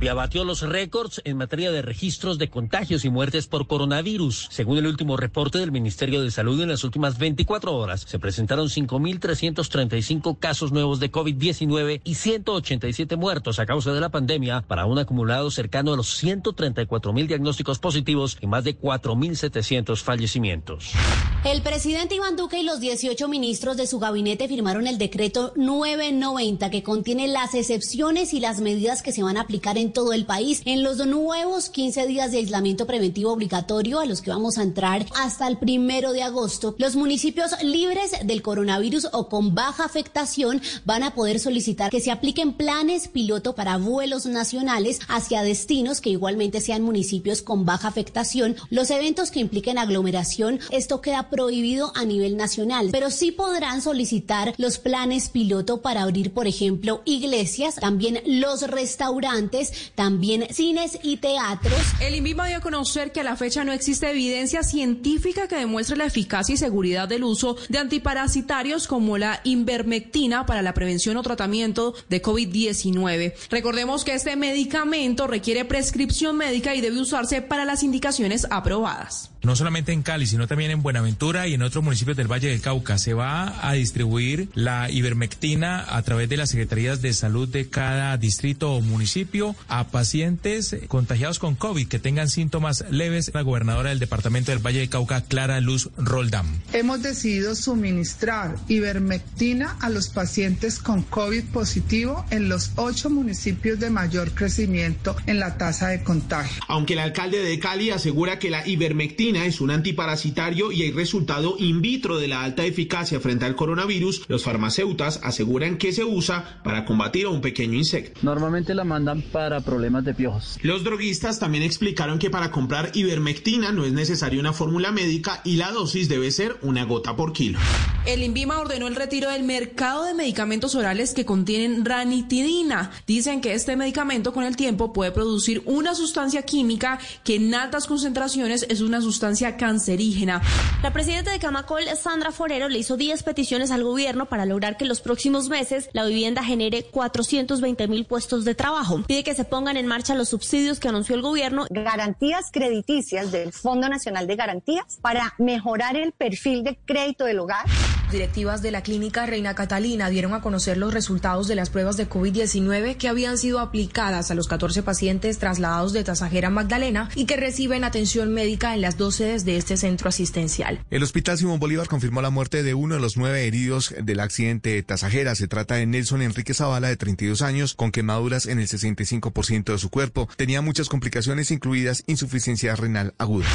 Colombia batió los récords en materia de registros de contagios y muertes por coronavirus. Según el último reporte del Ministerio de Salud, en las últimas 24 horas se presentaron 5.335 casos nuevos de COVID-19 y 187 muertos a causa de la pandemia, para un acumulado cercano a los 134.000 diagnósticos positivos y más de 4.700 fallecimientos. El presidente Iván Duque y los 18 ministros de su gabinete firmaron el decreto 990 que contiene las excepciones y las medidas que se van a aplicar en todo el país en los nuevos 15 días de aislamiento preventivo obligatorio a los que vamos a entrar hasta el primero de agosto. Los municipios libres del coronavirus o con baja afectación van a poder solicitar que se apliquen planes piloto para vuelos nacionales hacia destinos que igualmente sean municipios con baja afectación. Los eventos que impliquen aglomeración, esto queda prohibido a nivel nacional, pero sí podrán solicitar los planes piloto para abrir, por ejemplo, iglesias, también los restaurantes también cines y teatros. El INVIMA dio a conocer que a la fecha no existe evidencia científica que demuestre la eficacia y seguridad del uso de antiparasitarios como la invermectina para la prevención o tratamiento de COVID-19. Recordemos que este medicamento requiere prescripción médica y debe usarse para las indicaciones aprobadas. No solamente en Cali, sino también en Buenaventura y en otros municipios del Valle del Cauca. Se va a distribuir la ivermectina a través de las secretarías de salud de cada distrito o municipio a pacientes contagiados con COVID que tengan síntomas leves. La gobernadora del departamento del Valle del Cauca, Clara Luz Roldán. Hemos decidido suministrar ivermectina a los pacientes con COVID positivo en los ocho municipios de mayor crecimiento en la tasa de contagio. Aunque el alcalde de Cali asegura que la ivermectina es un antiparasitario y hay resultado in vitro de la alta eficacia frente al coronavirus, los farmacéutas aseguran que se usa para combatir a un pequeño insecto. Normalmente la mandan para problemas de piojos. Los droguistas también explicaron que para comprar ivermectina no es necesaria una fórmula médica y la dosis debe ser una gota por kilo. El INVIMA ordenó el retiro del mercado de medicamentos orales que contienen ranitidina. Dicen que este medicamento con el tiempo puede producir una sustancia química que en altas concentraciones es una sustancia sustancia cancerígena. La presidenta de Camacol, Sandra Forero, le hizo 10 peticiones al gobierno para lograr que en los próximos meses la vivienda genere 420 mil puestos de trabajo. Pide que se pongan en marcha los subsidios que anunció el gobierno. Garantías crediticias del Fondo Nacional de Garantías para mejorar el perfil de crédito del hogar directivas de la clínica Reina Catalina dieron a conocer los resultados de las pruebas de COVID-19 que habían sido aplicadas a los 14 pacientes trasladados de Tasajera Magdalena y que reciben atención médica en las dos sedes de este centro asistencial. El Hospital Simón Bolívar confirmó la muerte de uno de los nueve heridos del accidente de Tasajera. Se trata de Nelson Enrique Zavala, de 32 años, con quemaduras en el 65% de su cuerpo. Tenía muchas complicaciones, incluidas insuficiencia renal aguda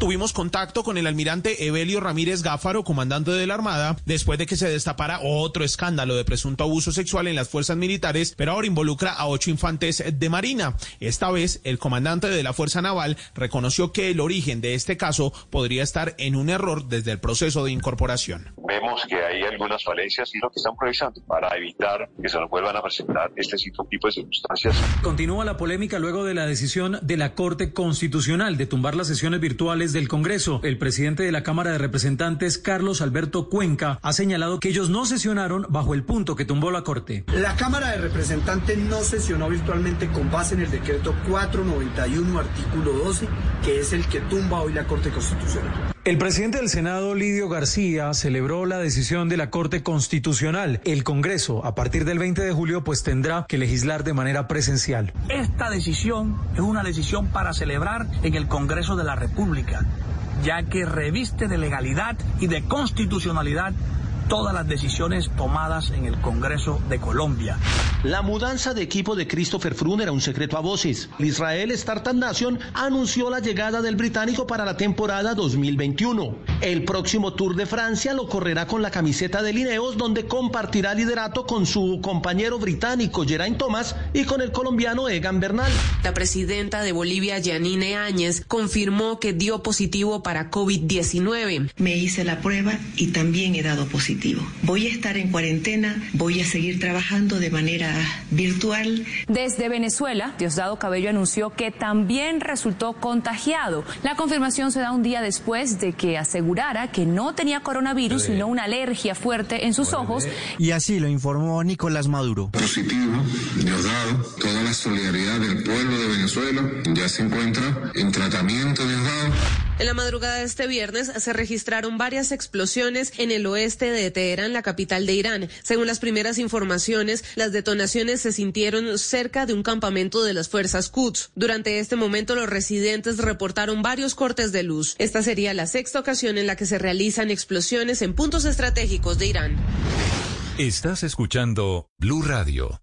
tuvimos contacto con el almirante Evelio Ramírez Gáfaro, comandante de la Armada, después de que se destapara otro escándalo de presunto abuso sexual en las fuerzas militares, pero ahora involucra a ocho infantes de Marina. Esta vez, el comandante de la Fuerza Naval reconoció que el origen de este caso podría estar en un error desde el proceso de incorporación. Vemos que hay algunas falencias y lo que están previsando para evitar que se nos vuelvan a presentar este tipo de circunstancias. Continúa la polémica luego de la decisión de la Corte Constitucional de tumbar las sesiones virtuales del Congreso. El presidente de la Cámara de Representantes, Carlos Alberto Cuenca, ha señalado que ellos no sesionaron bajo el punto que tumbó la Corte. La Cámara de Representantes no sesionó virtualmente con base en el decreto 491, artículo 12, que es el que tumba hoy la Corte Constitucional. El presidente del Senado, Lidio García, celebró la decisión de la Corte Constitucional. El Congreso, a partir del 20 de julio, pues tendrá que legislar de manera presencial. Esta decisión es una decisión para celebrar en el Congreso de la República, ya que reviste de legalidad y de constitucionalidad todas las decisiones tomadas en el Congreso de Colombia. La mudanza de equipo de Christopher Froome era un secreto a voces. Israel Startup Nation anunció la llegada del británico para la temporada 2021. El próximo Tour de Francia lo correrá con la camiseta de Lineos, donde compartirá liderato con su compañero británico Geraint Thomas y con el colombiano Egan Bernal. La presidenta de Bolivia, Yanine Áñez, confirmó que dio positivo para COVID-19. Me hice la prueba y también he dado positivo. Voy a estar en cuarentena, voy a seguir trabajando de manera virtual. Desde Venezuela, Diosdado Cabello anunció que también resultó contagiado. La confirmación se da un día después de que asegurara que no tenía coronavirus, sino una alergia fuerte en sus ojos. Y así lo informó Nicolás Maduro. Positivo, Diosdado, toda la solidaridad del pueblo de Venezuela ya se encuentra en tratamiento, Diosdado. En la madrugada de este viernes se registraron varias explosiones en el oeste de Teherán, la capital de Irán. Según las primeras informaciones, las detonaciones se sintieron cerca de un campamento de las fuerzas Quds. Durante este momento, los residentes reportaron varios cortes de luz. Esta sería la sexta ocasión en la que se realizan explosiones en puntos estratégicos de Irán. Estás escuchando Blue Radio.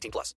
18 plus.